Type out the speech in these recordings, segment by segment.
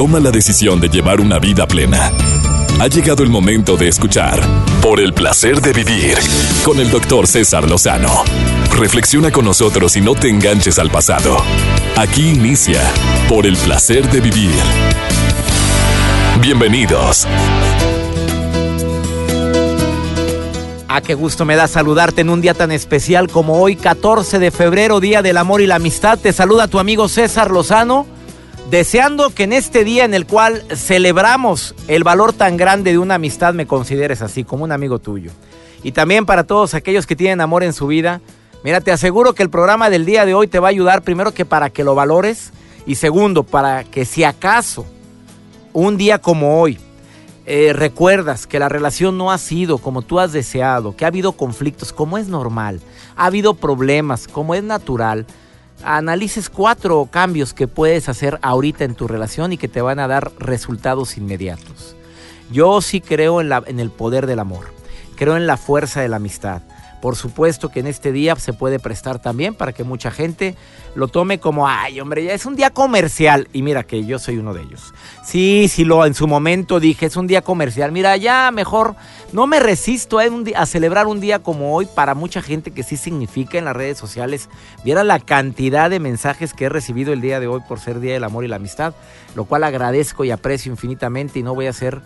toma la decisión de llevar una vida plena. Ha llegado el momento de escuchar Por el placer de vivir con el doctor César Lozano. Reflexiona con nosotros y no te enganches al pasado. Aquí inicia Por el placer de vivir. Bienvenidos. Ah, qué gusto me da saludarte en un día tan especial como hoy, 14 de febrero, Día del Amor y la Amistad. Te saluda tu amigo César Lozano, deseando que en este día en el cual celebramos el valor tan grande de una amistad me consideres así, como un amigo tuyo. Y también para todos aquellos que tienen amor en su vida, mira, te aseguro que el programa del día de hoy te va a ayudar primero que para que lo valores y segundo, para que si acaso un día como hoy, eh, recuerdas que la relación no ha sido como tú has deseado, que ha habido conflictos, como es normal, ha habido problemas, como es natural, analices cuatro cambios que puedes hacer ahorita en tu relación y que te van a dar resultados inmediatos. Yo sí creo en, la, en el poder del amor, creo en la fuerza de la amistad. Por supuesto que en este día se puede prestar también para que mucha gente lo tome como, ay hombre, ya es un día comercial. Y mira que yo soy uno de ellos. Sí, sí, lo en su momento dije, es un día comercial. Mira, ya mejor no me resisto a, a celebrar un día como hoy para mucha gente que sí significa en las redes sociales. Viera la cantidad de mensajes que he recibido el día de hoy por ser Día del Amor y la Amistad, lo cual agradezco y aprecio infinitamente y no voy a ser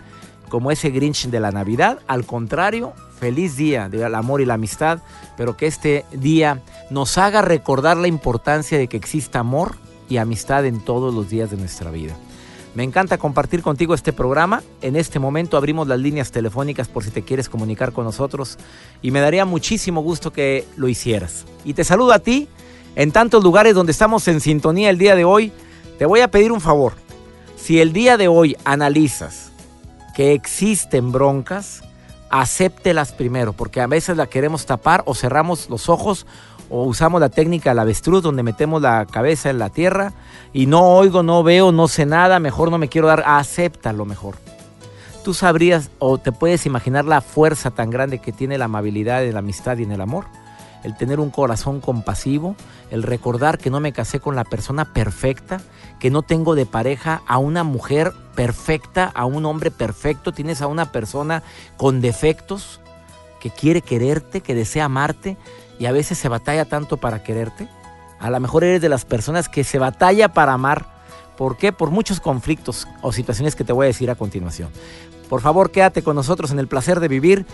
como ese Grinch de la Navidad. Al contrario, feliz día del amor y la amistad, pero que este día nos haga recordar la importancia de que exista amor y amistad en todos los días de nuestra vida. Me encanta compartir contigo este programa. En este momento abrimos las líneas telefónicas por si te quieres comunicar con nosotros y me daría muchísimo gusto que lo hicieras. Y te saludo a ti en tantos lugares donde estamos en sintonía el día de hoy. Te voy a pedir un favor. Si el día de hoy analizas que existen broncas, acéptelas primero, porque a veces la queremos tapar o cerramos los ojos o usamos la técnica del avestruz donde metemos la cabeza en la tierra y no oigo, no veo, no sé nada, mejor no me quiero dar, acéptalo mejor. Tú sabrías o te puedes imaginar la fuerza tan grande que tiene la amabilidad la amistad y en el amor el tener un corazón compasivo, el recordar que no me casé con la persona perfecta, que no tengo de pareja a una mujer perfecta, a un hombre perfecto, tienes a una persona con defectos que quiere quererte, que desea amarte y a veces se batalla tanto para quererte. A lo mejor eres de las personas que se batalla para amar. ¿Por qué? Por muchos conflictos o situaciones que te voy a decir a continuación. Por favor, quédate con nosotros en el placer de vivir.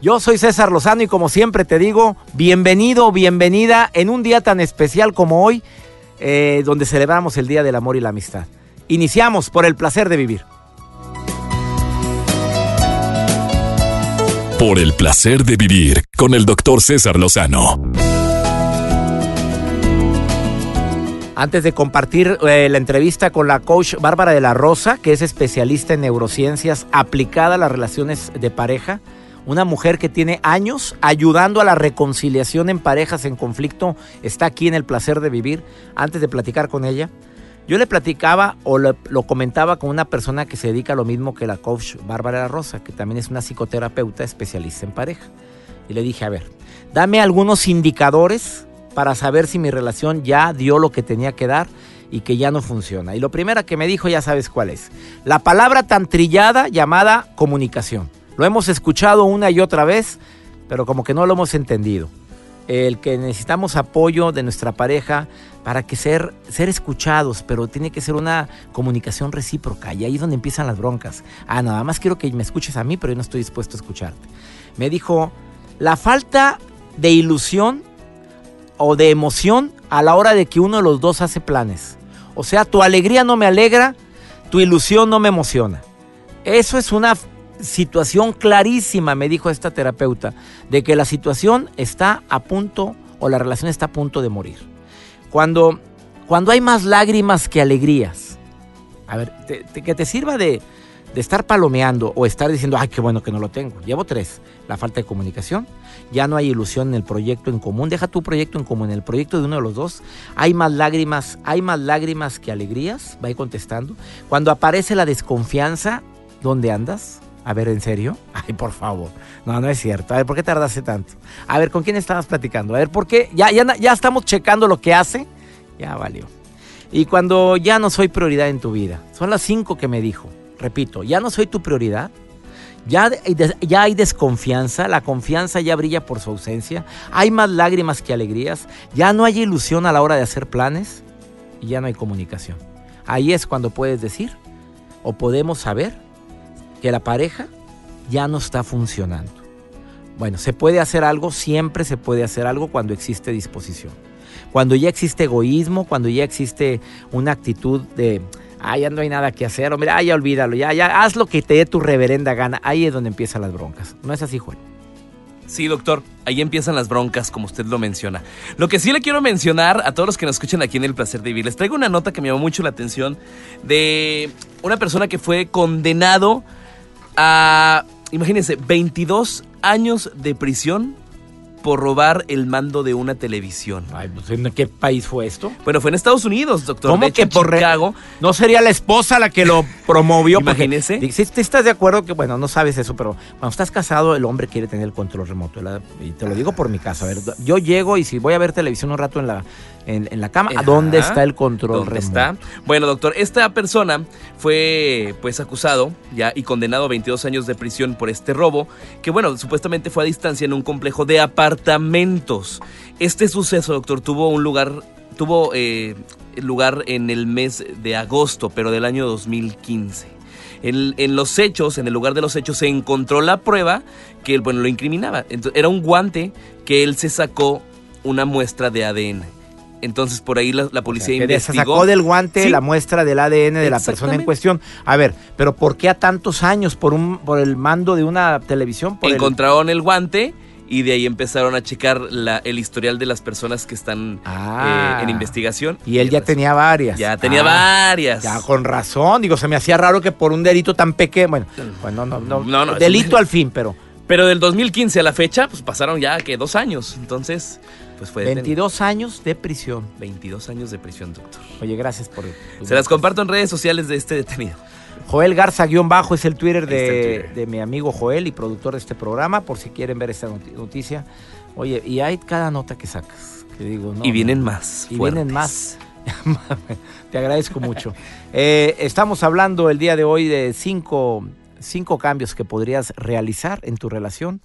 Yo soy César Lozano y como siempre te digo, bienvenido, bienvenida en un día tan especial como hoy, eh, donde celebramos el Día del Amor y la Amistad. Iniciamos por el placer de vivir. Por el placer de vivir con el doctor César Lozano. Antes de compartir eh, la entrevista con la coach Bárbara de la Rosa, que es especialista en neurociencias aplicada a las relaciones de pareja, una mujer que tiene años ayudando a la reconciliación en parejas en conflicto, está aquí en el placer de vivir. Antes de platicar con ella, yo le platicaba o lo, comentaba con una persona que se dedica a lo mismo que la coach Bárbara Rosa, que también es una psicoterapeuta especialista en pareja. Y le dije, a ver, dame algunos indicadores para saber si mi relación ya dio lo que tenía que dar y que ya no funciona. Y lo primero que me dijo, ya sabes cuál es. La palabra tan trillada llamada comunicación. Lo hemos escuchado una y otra vez, pero como que no lo hemos entendido. El que necesitamos apoyo de nuestra pareja para que ser, ser escuchados, pero tiene que ser una comunicación recíproca. Y ahí es donde empiezan las broncas. Ah, nada más quiero que me escuches a mí, pero yo no estoy dispuesto a escucharte. Me dijo, la falta de ilusión o de emoción a la hora de que uno de los dos hace planes. O sea, tu alegría no me alegra, tu ilusión no me emociona. Eso es una situación clarísima, me dijo esta terapeuta, de que la situación está a punto o la relación está a punto de morir. Cuando, cuando hay más lágrimas que alegrías, a ver, que te sirva de, de estar palomeando o estar diciendo, ay, qué bueno que no lo tengo. Llevo tres. La falta de comunicación, ya no hay ilusión en el proyecto en común. Deja tu proyecto en común, el proyecto de uno de los dos. Hay más lágrimas, hay más lágrimas que alegrías. Va a ir contestando. Cuando aparece la desconfianza, ¿dónde andas? A ver, ¿en serio? Ay, por favor. No, no es cierto. A ver, ¿por qué tardaste tanto? A ver, ¿con quién estabas platicando? A ver, ¿por qué? Ya, ya, ya estamos checando lo que hace. Ya valió. Y cuando ya no soy prioridad en tu vida, son las cinco que me dijo. Repito, ya no soy tu prioridad. Ya, ya hay desconfianza, la confianza ya brilla por su ausencia, hay más lágrimas que alegrías, ya no hay ilusión a la hora de hacer planes y ya no hay comunicación. Ahí es cuando puedes decir o podemos saber que la pareja ya no está funcionando. Bueno, se puede hacer algo, siempre se puede hacer algo cuando existe disposición. Cuando ya existe egoísmo, cuando ya existe una actitud de, ay, ya no hay nada que hacer, o mira, ya olvídalo, ya, ya, haz lo que te dé tu reverenda gana. Ahí es donde empiezan las broncas. ¿No es así, Juan? Sí, doctor, ahí empiezan las broncas, como usted lo menciona. Lo que sí le quiero mencionar a todos los que nos escuchan aquí en El Placer de Vivir, les traigo una nota que me llamó mucho la atención de una persona que fue condenado a, imagínense, 22 años de prisión por robar el mando de una televisión. Ay, pues, ¿en qué país fue esto? Bueno, fue en Estados Unidos, doctor. ¿Cómo que por Chicago? ¿No sería la esposa la que lo promovió? Imagínese. ¿Te estás de acuerdo que, bueno, no sabes eso, pero cuando estás casado, el hombre quiere tener el control remoto. Y te lo digo por mi casa. A ver, yo llego y si voy a ver televisión un rato en la, en, la cama, ¿a dónde está el control ¿Dónde está? Bueno, doctor, esta persona fue pues acusado ya y condenado a 22 años de prisión por este robo, que bueno, supuestamente fue a distancia en un complejo de apartamentos. Este suceso, doctor, tuvo un lugar, tuvo eh, lugar en el mes de agosto, pero del año 2015. En, en, los hechos, en el lugar de los hechos, se encontró la prueba que bueno, lo incriminaba. Entonces, era un guante que él se sacó una muestra de ADN. Entonces por ahí la, policía o investigó. sacó del guante la muestra del ADN de la persona en cuestión. A ver, pero ¿por qué a tantos años por un por el mando de una televisión? Encontraron el... guante y de ahí empezaron a checar la, el historial de las personas que están ah. eh, en investigación. Y él ya tenía varias. Ya tenía ah, varias. Ya con razón. Digo, se me hacía raro que por un delito tan pequeño, bueno, pues no, no, no, no, delito al fin, pero... Pero del 2015 a la fecha, pues pasaron ya que dos años. Entonces, pues fue 22 años de prisión. 22 años de prisión, doctor. Oye, gracias por... Se las comparto en redes sociales de este detenido. Joel Garza-bajo es el Twitter de, de, mi amigo Joel y productor de este programa, por si quieren ver esta noticia. Oye, y hay cada nota que sacas. Que digo, y vienen más. Y vienen más. Te agradezco mucho. Eh, estamos hablando el día de hoy de cinco, cinco cambios que podrías realizar en tu relación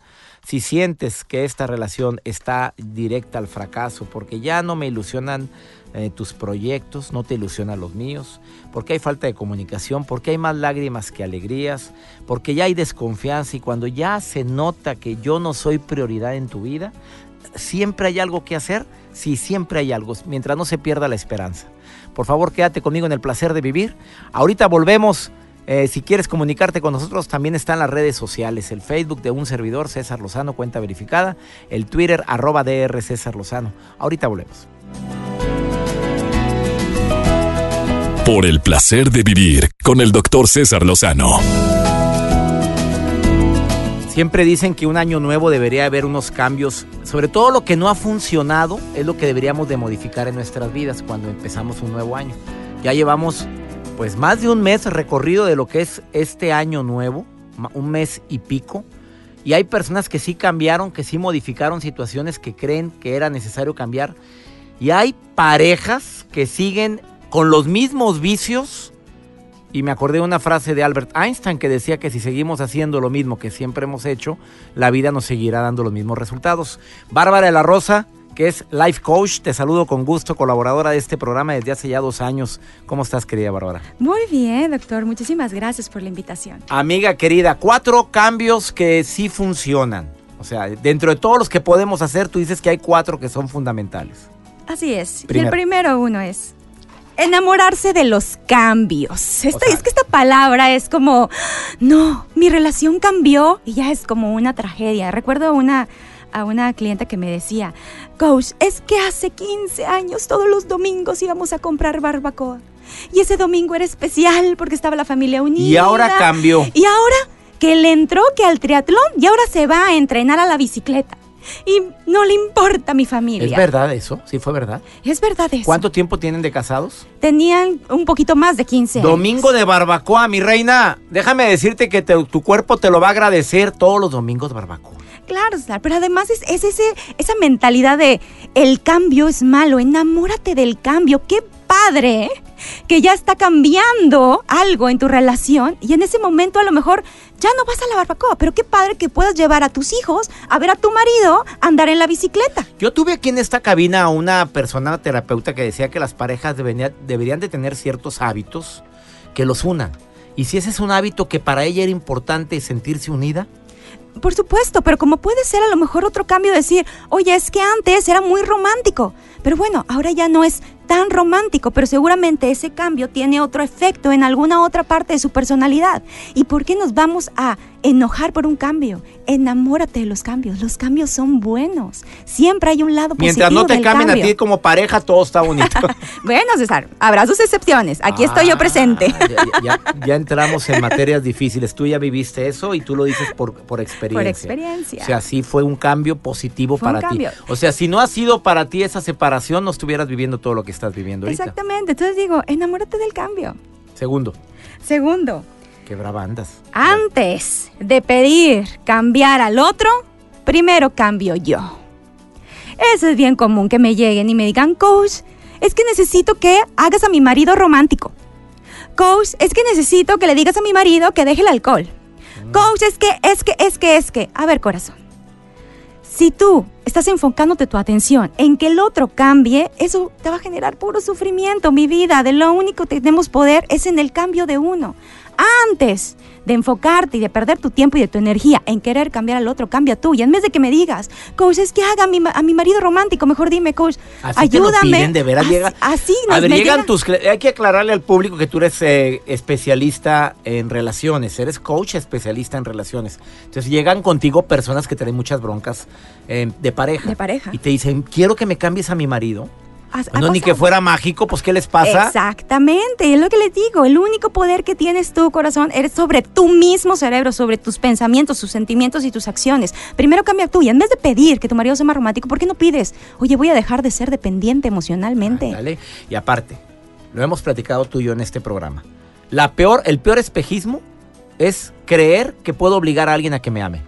si sientes que esta relación está directa al fracaso, porque ya no me ilusionan eh, tus proyectos, no te ilusionan los míos, porque hay falta de comunicación, porque hay más lágrimas que alegrías, porque ya hay desconfianza y cuando ya se nota que yo no soy prioridad en tu vida, siempre hay algo que hacer, sí, siempre hay algo, mientras no se pierda la esperanza. Por favor, quédate conmigo en el placer de vivir. Ahorita volvemos eh, si quieres comunicarte con nosotros, también están las redes sociales. El Facebook de un servidor, César Lozano, cuenta verificada. El Twitter, arroba DR César Lozano. Ahorita volvemos. Por el placer de vivir con el doctor César Lozano. Siempre dicen que un año nuevo debería haber unos cambios. Sobre todo lo que no ha funcionado es lo que deberíamos de modificar en nuestras vidas cuando empezamos un nuevo año. Ya llevamos pues más de un mes recorrido de lo que es este año nuevo, un mes y pico. Y hay personas que sí cambiaron, que sí modificaron situaciones que creen que era necesario cambiar. Y hay parejas que siguen con los mismos vicios. Y me acordé de una frase de Albert Einstein que decía que si seguimos haciendo lo mismo que siempre hemos hecho, la vida nos seguirá dando los mismos resultados. Bárbara de la Rosa que es Life Coach. Te saludo con gusto, colaboradora de este programa desde hace ya dos años. ¿Cómo estás, querida Bárbara? Muy bien, doctor. Muchísimas gracias por la invitación. Amiga querida, cuatro cambios que sí funcionan. O sea, dentro de todos los que podemos hacer, tú dices que hay cuatro que son fundamentales. Así es. Y el primero uno es enamorarse de los cambios. es que esta palabra es como, no, mi relación cambió y ya es como una tragedia. Recuerdo una a una clienta que me decía, coach, es que hace 15 años todos los domingos íbamos a comprar barbacoa. Y ese domingo era especial porque estaba la familia unida. Y ahora cambió. Y ahora que le entró que al triatlón y ahora se va a entrenar a la bicicleta. Y no le importa a mi familia. ¿Es verdad eso? ¿Sí fue verdad? Es verdad eso. ¿Cuánto tiempo tienen de casados? Tenían un poquito más de 15 años. Domingo de barbacoa, mi reina. Déjame decirte que tu cuerpo te lo va a agradecer todos los domingos de barbacoa. Claro, pero además es, ese, esa mentalidad de el cambio es malo, enamórate del cambio. ¿Qué padre que ya está cambiando algo en tu relación y en ese momento a lo mejor ya no vas a la barbacoa, pero qué padre que puedas llevar a tus hijos a ver a tu marido andar en la bicicleta. Yo tuve aquí en esta cabina a una persona terapeuta que decía que las parejas deberían de tener ciertos hábitos que los unan. Y si ese es un hábito que para ella era importante sentirse unida, por supuesto, pero como puede ser a lo mejor otro cambio decir, oye, es que antes era muy romántico, pero bueno, ahora ya no es tan romántico, pero seguramente ese cambio tiene otro efecto en alguna otra parte de su personalidad. ¿Y por qué nos vamos a enojar por un cambio? Enamórate de los cambios. Los cambios son buenos. Siempre hay un lado Mientras positivo. Mientras no te cambien a ti como pareja, todo está bonito. bueno, César, habrá sus excepciones. Aquí estoy yo presente. Ya, ya, entramos en materias difíciles. Tú ya viviste eso y tú lo dices por, por experiencia. Por experiencia. O sea, sí fue un cambio positivo para ti. O sea, si no ha sido para ti esa separación, no estuvieras viviendo todo lo que estás viviendo ahorita. Exactamente. Entonces digo, enamórate del cambio. Segundo. Segundo. Qué brava andas. Antes de pedir cambiar al otro, primero cambio yo. Eso es bien común que me lleguen y me digan, coach, es que necesito que hagas a mi marido romántico. Coach, es que necesito que le digas a mi marido que deje el alcohol. Mm. Coach, es que, es que, es que, es que. A ver, corazón. Si tú estás enfocándote tu atención en que el otro cambie, eso te va a generar puro sufrimiento, mi vida. De lo único que tenemos poder es en el cambio de uno. Antes de enfocarte y de perder tu tiempo y de tu energía en querer cambiar al otro, cambia tú. Y en vez de que me digas, coach, es que haga a mi, a mi marido romántico, mejor dime, coach, así ayúdame. de veras así, A ver, llegan tus. Hay que aclararle al público que tú eres eh, especialista en relaciones, eres coach especialista en relaciones. Entonces llegan contigo personas que tienen muchas broncas eh, de pareja. De pareja. Y te dicen, quiero que me cambies a mi marido no, ni que fuera mágico, pues ¿qué les pasa? Exactamente, es lo que les digo, el único poder que tienes tu corazón eres sobre tu mismo cerebro, sobre tus pensamientos, tus sentimientos y tus acciones. Primero cambia tú y en vez de pedir que tu marido sea más romántico, ¿por qué no pides? Oye, voy a dejar de ser dependiente emocionalmente. dale. Y aparte, lo hemos platicado tú y yo en este programa. La peor, el peor espejismo es creer que puedo obligar a alguien a que me ame.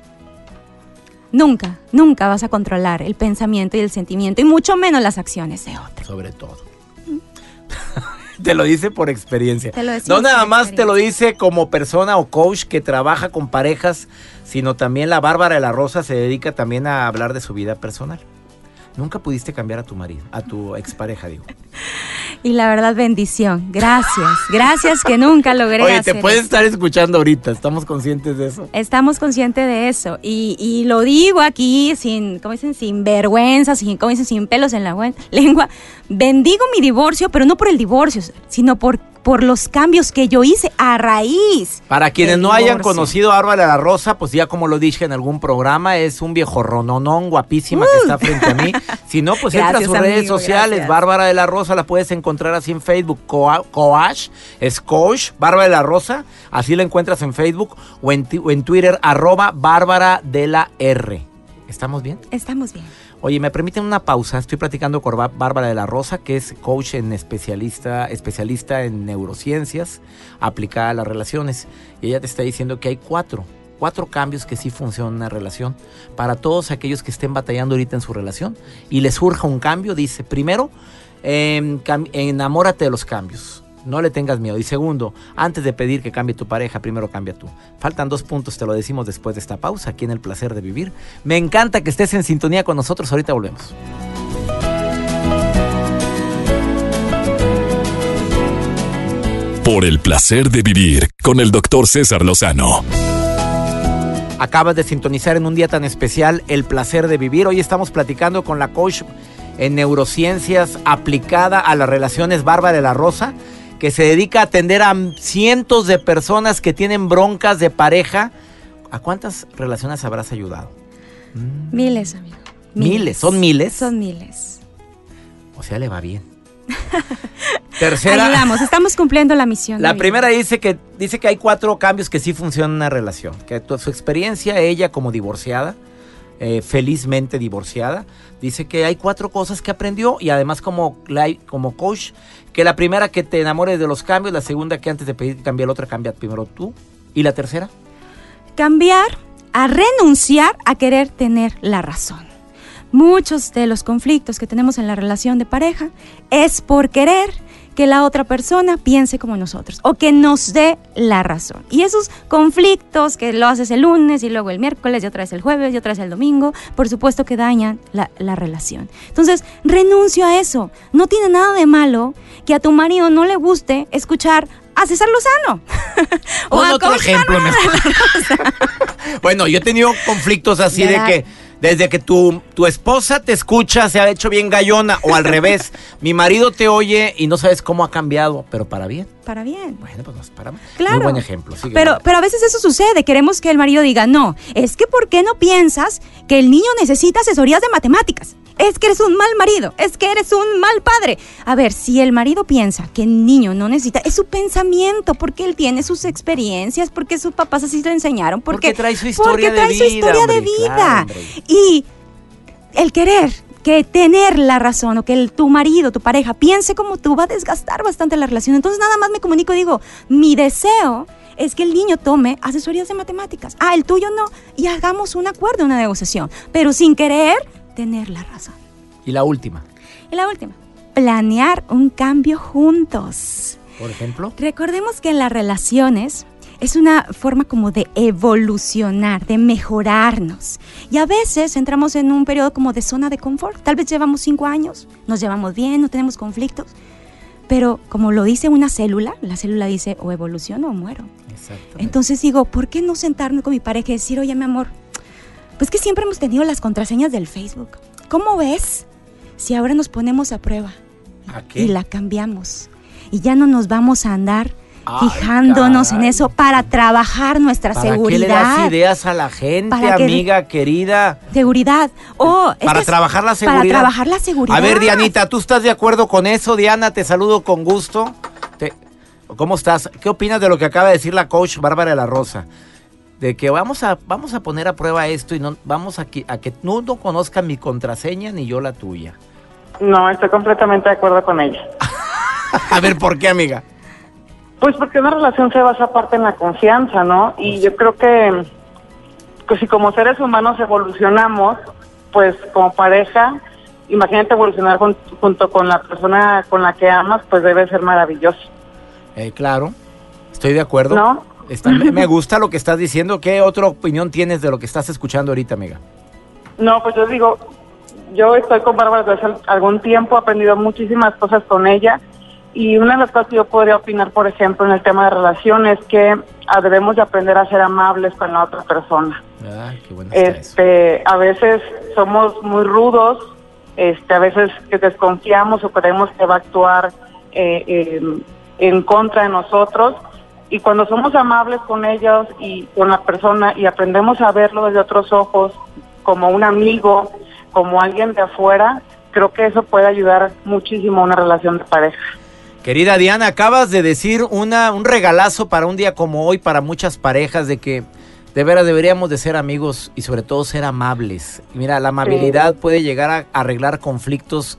Nunca, nunca vas a controlar el pensamiento y el sentimiento, y mucho menos las acciones de otro. Sobre todo. te lo dice por experiencia. no nada más te lo dice como persona o coach que trabaja con parejas, sino también la Bárbara de la Rosa se dedica también a hablar de su vida personal. Nunca pudiste cambiar a tu marido, a tu expareja, digo. Y la verdad, bendición. Gracias. Gracias que nunca logré. Oye, te puedes estar escuchando ahorita. Estamos conscientes de eso. Estamos conscientes de eso. Y, y lo digo aquí sin, ¿cómo dicen? Sin vergüenza, sin, ¿cómo dicen? Sin pelos en la lengua. Bendigo mi divorcio, pero no por el divorcio, sino por por los cambios que yo hice a raíz. Para quienes no hayan conocido a Bárbara la Rosa, pues ya como lo dije en algún programa, es un viejo rononón guapísima que está frente a mí. Si no, pues entra a sus redes sociales, Bárbara de la Rosa, la puedes encontrar así en Facebook, Coach, es Coach, Bárbara de la Rosa, así la encuentras en Facebook o en, o en Twitter, arroba Bárbara de la R. ¿Estamos bien? Estamos bien. Oye, ¿me permiten una pausa? Estoy platicando con Bárbara de la Rosa, que es coach en especialista, especialista en neurociencias aplicada a las relaciones. Y ella te está diciendo que hay cuatro, cuatro cambios que sí funcionan en una relación. Para todos aquellos que estén batallando ahorita en su relación y les surja un cambio, dice, primero, em, enamórate de los cambios no le tengas miedo. Y segundo, antes de pedir que cambie tu pareja, primero cambia tú. Faltan dos puntos, te lo decimos después de esta pausa, aquí en El Placer de Vivir. Me encanta que estés en sintonía con nosotros, ahorita volvemos. Por el placer de vivir con el doctor César Lozano. Acabas de sintonizar en un día tan especial El placer de vivir. Hoy estamos platicando con la coach en neurociencias aplicada a las relaciones Bárbara de la Rosa que se dedica a atender a cientos de personas que tienen broncas de pareja. ¿A cuántas relaciones habrás ayudado? Mm. Miles, amigo. Miles. ¿Son miles? Son miles. O sea, le va bien. Tercera. Ayudamos, estamos cumpliendo la misión. La primera dice que, dice que hay cuatro cambios que sí funcionan en una relación. Que su experiencia, ella como divorciada, eh, felizmente divorciada, dice que hay cuatro cosas que aprendió y además como, como coach, que la primera que te enamores de los cambios, la segunda que antes de pedir cambiar la otra, cambia primero tú. ¿Y la tercera? Cambiar a renunciar a querer tener la razón. Muchos de los conflictos que tenemos en la relación de pareja es por querer que la otra persona piense como nosotros o que nos dé la razón. Y esos conflictos que lo haces el lunes y luego el miércoles y otra vez el jueves y otra vez el domingo, por supuesto que dañan la, relación. Entonces, renuncio a eso. No tiene nada de malo que a tu marido no le guste escuchar a César Lozano. o otro ejemplo mejor. bueno, yo he tenido conflictos así de que desde que tu, tu esposa te escucha, se ha hecho bien gallona, o al revés, mi marido te oye y no sabes cómo ha cambiado, pero para bien. Para bien. Bueno, pues nos paramos. Claro. Muy buen ejemplo. pero, pero a veces eso sucede. Queremos que el marido diga, no, es que ¿por qué no piensas que el niño necesita asesorías de matemáticas? es que eres un mal marido, es que eres un mal padre. A ver, si el marido piensa que el niño no necesita, es su pensamiento, porque él tiene sus experiencias, porque sus papás así le enseñaron, porque, trae su historia porque trae de su historia de vida. y el querer que tener la razón o que el, tu marido, tu pareja piense como tú va a desgastar bastante la relación. Entonces nada más me comunico y digo, mi deseo es que el niño tome asesorías de matemáticas. Ah, el tuyo no. Y hagamos un acuerdo, una negociación. Pero sin querer tener la razón. ¿Y la última? Y la última, planear un cambio juntos. Por ejemplo. Recordemos que en las relaciones es una forma como de evolucionar, de mejorarnos. Y a veces entramos en un periodo como de zona de confort. Tal vez llevamos cinco años, nos llevamos bien, no tenemos conflictos. Pero como lo dice una célula, la célula dice o evoluciono o muero. Entonces digo, ¿por qué no sentarnos con mi pareja y decir, oye, mi amor, pues que siempre hemos tenido las contraseñas del Facebook. ¿Cómo ves si ahora nos ponemos a prueba y la cambiamos? Y ya no nos vamos a andar fijándonos en eso para trabajar nuestra seguridad. ¿Para qué le das ideas a la gente, amiga querida? Seguridad. Oh, para trabajar la seguridad. Para trabajar la seguridad. A ver, Dianita, ¿tú estás de acuerdo con eso? Diana, te saludo con gusto. ¿Cómo estás? ¿Qué opinas de lo que acaba de decir la coach Bárbara de la Rosa? de que vamos a, vamos a poner a prueba esto y no vamos a que, a que tú no conozcas mi contraseña ni yo la tuya. No, estoy completamente de acuerdo con ella. a ver, ¿por qué, amiga? Pues porque una relación se basa aparte en la confianza, ¿no? Y pues yo creo que, que si como seres humanos evolucionamos, pues como pareja, imagínate evolucionar junto con la persona con la que amas, pues debe ser maravilloso. Eh, claro, estoy de acuerdo. ¿No? me gusta lo que estás diciendo. ¿Qué otra opinión tienes de lo que estás escuchando ahorita, amiga? No, pues yo digo, yo estoy con Bárbara desde hace algún tiempo, he aprendido muchísimas cosas con ella. Y una de las cosas que yo podría opinar, por ejemplo, en el tema de relaciones, es que ah, debemos de aprender a ser amables con la otra persona. Qué bueno este, a veces somos muy rudos, este, a veces que desconfiamos o creemos que va a actuar eh, en contra de nosotros y cuando somos amables con ellos y con la persona y aprendemos a verlo desde otros ojos, como un amigo, como alguien de afuera, creo que eso puede ayudar muchísimo a una relación de pareja. Querida Diana, acabas de decir una, un regalazo para un día como hoy para muchas parejas de que de veras deberíamos de ser amigos y sobre todo ser amables. Mira, la amabilidad puede llegar a arreglar conflictos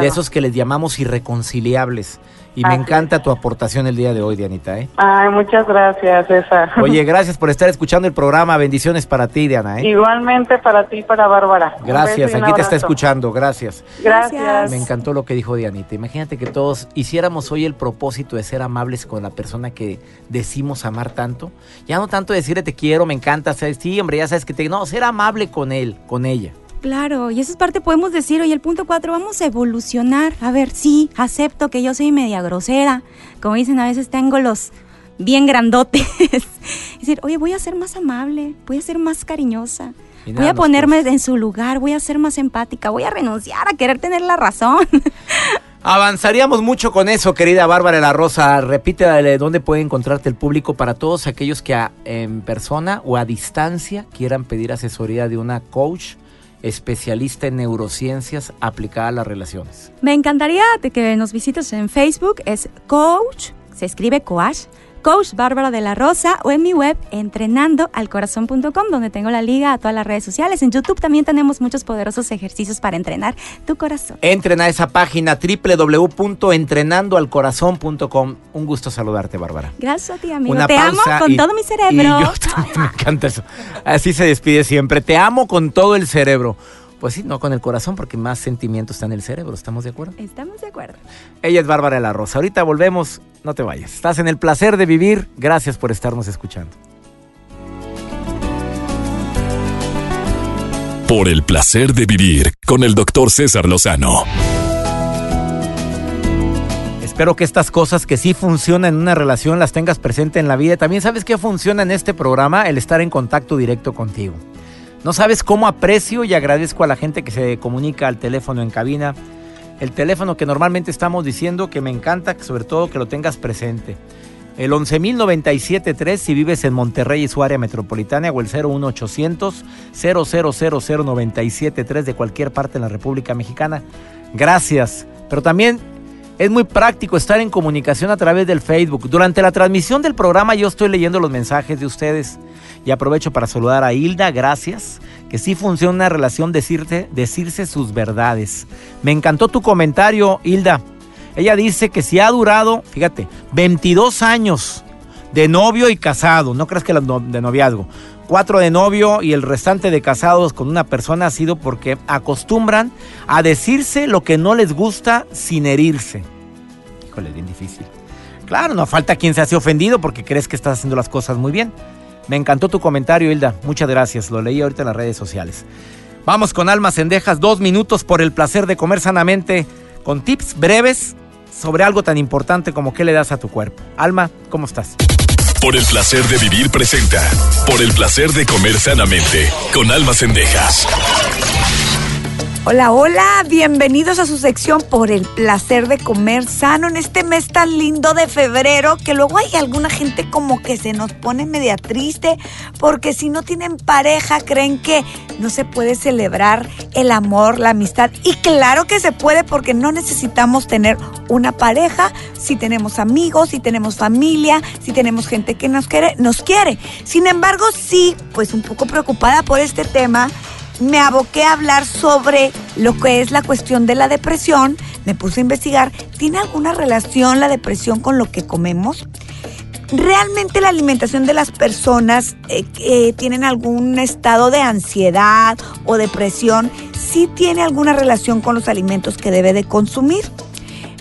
de esos que les llamamos irreconciliables. Y me encanta tu aportación el día de hoy, Dianita. ¿eh? Ay, muchas gracias, César. Oye, gracias por estar escuchando el programa. Bendiciones para ti, Diana. ¿eh? Igualmente para ti y para Bárbara. Gracias, aquí te está escuchando. Gracias. Gracias. Me encantó lo que dijo Dianita. Imagínate que todos hiciéramos hoy el propósito de ser amables con la persona que decimos amar tanto. Ya no tanto decirle te quiero, me encanta, sí, hombre, ya sabes que te... No, ser amable con él, con ella. Claro, y esa es parte, podemos decir, oye, el punto cuatro, vamos a evolucionar. A ver, sí, acepto que yo soy media grosera. Como dicen, a veces tengo los bien grandotes. es decir, oye, voy a ser más amable, voy a ser más cariñosa. Voy a ponerme en su lugar, voy a ser más empática, voy a renunciar a querer tener la razón. Avanzaríamos mucho con eso, querida Bárbara La Rosa. Repítele dónde puede encontrarte el público para todos aquellos que en persona o a distancia quieran pedir asesoría de una coach especialista en neurociencias aplicada a las relaciones. Me encantaría que nos visites en Facebook, es coach, se escribe coach, Coach Bárbara de la Rosa o en mi web entrenandoalcorazón.com donde tengo la liga a todas las redes sociales. En YouTube también tenemos muchos poderosos ejercicios para entrenar tu corazón. Entren a esa página www.entrenandoalcorazón.com. Un gusto saludarte, Bárbara. Gracias a ti, amigo. Te amo con todo mi cerebro. yo también me encanta eso. Así se despide siempre. Te amo con todo el cerebro. Pues sí, no con el corazón, porque más sentimiento está en el cerebro, ¿estamos de acuerdo? Estamos de acuerdo. Ella es Bárbara de la Rosa. Ahorita volvemos, no te vayas. Estás en el placer de vivir. Gracias por estarnos escuchando. Por el placer de vivir con el doctor César Lozano. Espero que estas cosas que sí funcionan en una relación las tengas presente en la vida. También sabes que funciona en este programa el estar en contacto directo contigo. No sabes cómo aprecio y agradezco a la gente que se comunica al teléfono en cabina. El teléfono que normalmente estamos diciendo que me encanta, sobre todo que lo tengas presente. El 11.097.3 si vives en Monterrey y su área metropolitana o el 01800 0000973 de cualquier parte de la República Mexicana. Gracias. Pero también es muy práctico estar en comunicación a través del Facebook. Durante la transmisión del programa yo estoy leyendo los mensajes de ustedes y aprovecho para saludar a Hilda, gracias, que sí funciona una relación decirse sus verdades. Me encantó tu comentario, Hilda. Ella dice que si ha durado, fíjate, 22 años de novio y casado, no crees que de noviazgo, cuatro de novio y el restante de casados con una persona ha sido porque acostumbran a decirse lo que no les gusta sin herirse. Híjole, bien difícil. Claro, no falta quien se hace ofendido porque crees que estás haciendo las cosas muy bien. Me encantó tu comentario, Hilda. Muchas gracias. Lo leí ahorita en las redes sociales. Vamos con Almas Cendejas, dos minutos por el placer de comer sanamente, con tips breves sobre algo tan importante como qué le das a tu cuerpo. Alma, ¿cómo estás? Por el placer de vivir presenta. Por el placer de comer sanamente, con Almas Cendejas. Hola, hola, bienvenidos a su sección por el placer de comer sano en este mes tan lindo de febrero que luego hay alguna gente como que se nos pone media triste porque si no tienen pareja creen que no se puede celebrar el amor, la amistad y claro que se puede porque no necesitamos tener una pareja si tenemos amigos, si tenemos familia, si tenemos gente que nos quiere, nos quiere. Sin embargo, sí, pues un poco preocupada por este tema me aboqué a hablar sobre lo que es la cuestión de la depresión. Me puse a investigar, ¿tiene alguna relación la depresión con lo que comemos? ¿Realmente la alimentación de las personas eh, que tienen algún estado de ansiedad o depresión sí tiene alguna relación con los alimentos que debe de consumir?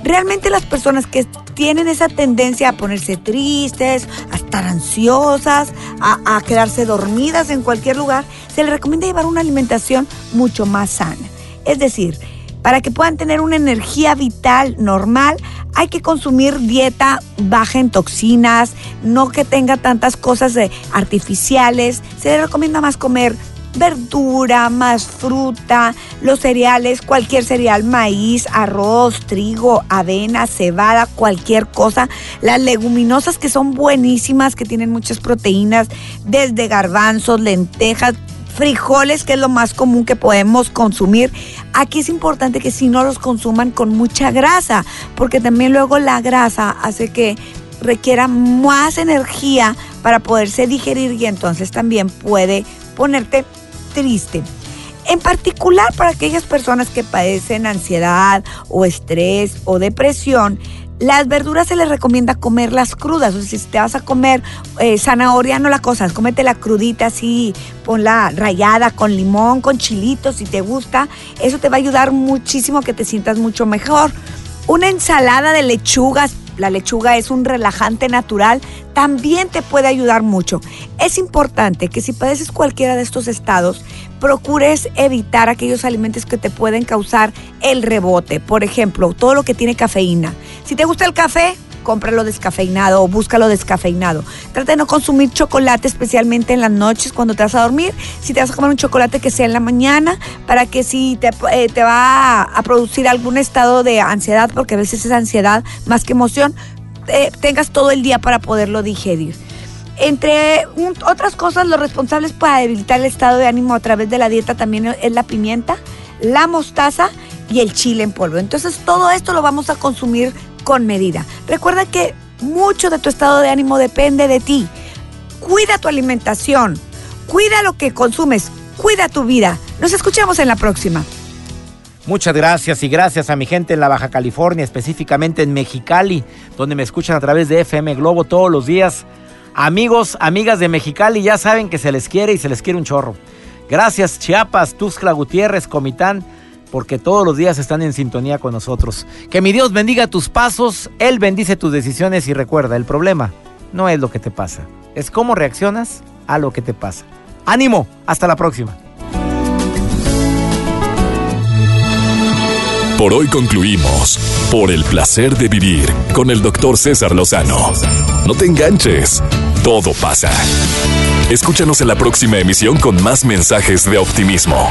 Realmente las personas que tienen esa tendencia a ponerse tristes, a estar ansiosas, a, quedarse dormidas en cualquier lugar, se les recomienda llevar una alimentación mucho más sana. Es decir, para que puedan tener una energía vital normal, hay que consumir dieta baja en toxinas, no que tenga tantas cosas artificiales. Se les recomienda más comer verdura, más fruta, los cereales, cualquier cereal, maíz, arroz, trigo, avena, cebada, cualquier cosa. Las leguminosas que son buenísimas, que tienen muchas proteínas, desde garbanzos, lentejas, frijoles, que es lo más común que podemos consumir. Aquí es importante que si no los consuman con mucha grasa, porque también luego la grasa hace que requiera más energía para poderse digerir y entonces también puede ponerte triste. En particular para aquellas personas que padecen ansiedad o estrés o depresión, las verduras se les recomienda comerlas crudas. O sea, si te vas a comer eh, zanahoria, no la cosas, cómete la crudita así, ponla rayada con limón, con chilitos si te gusta. Eso te va a ayudar muchísimo que te sientas mucho mejor. Una ensalada de lechugas, la lechuga es un relajante natural, también te puede ayudar mucho. Es importante que si padeces cualquiera de estos estados, procures evitar aquellos alimentos que te pueden causar el rebote. Por ejemplo, todo lo que tiene cafeína. Si te gusta el café, cómpralo descafeinado o búscalo descafeinado. Trata de no consumir chocolate, especialmente en las noches cuando te vas a dormir. Si te vas a comer un chocolate que sea en la mañana, para que si te, eh, te va a, producir algún estado de ansiedad, porque a veces es ansiedad más que emoción, eh, tengas todo el día para poderlo digerir. Entre otras cosas, los responsables para debilitar el estado de ánimo a través de la dieta también es la pimienta, la mostaza y el chile en polvo. Entonces todo esto lo vamos a consumir con medida. Recuerda que mucho de tu estado de ánimo depende de ti. Cuida tu alimentación, cuida lo que consumes, cuida tu vida. Nos escuchamos en la próxima. Muchas gracias y gracias a mi gente en la Baja California, específicamente en Mexicali, donde me escuchan a través de FM Globo todos los días. Amigos, amigas de Mexicali, ya saben que se les quiere y se les quiere un chorro. Gracias Chiapas, Tuxtla Gutiérrez, Comitán, porque todos los días están en sintonía con nosotros. Que mi Dios bendiga tus pasos, Él bendice tus decisiones y recuerda, el problema no es lo que te pasa, es cómo reaccionas a lo que te pasa. Ánimo, hasta la próxima. Por hoy concluimos por el placer de vivir con el doctor César Lozano. No te enganches, todo pasa. Escúchanos en la próxima emisión con más mensajes de optimismo.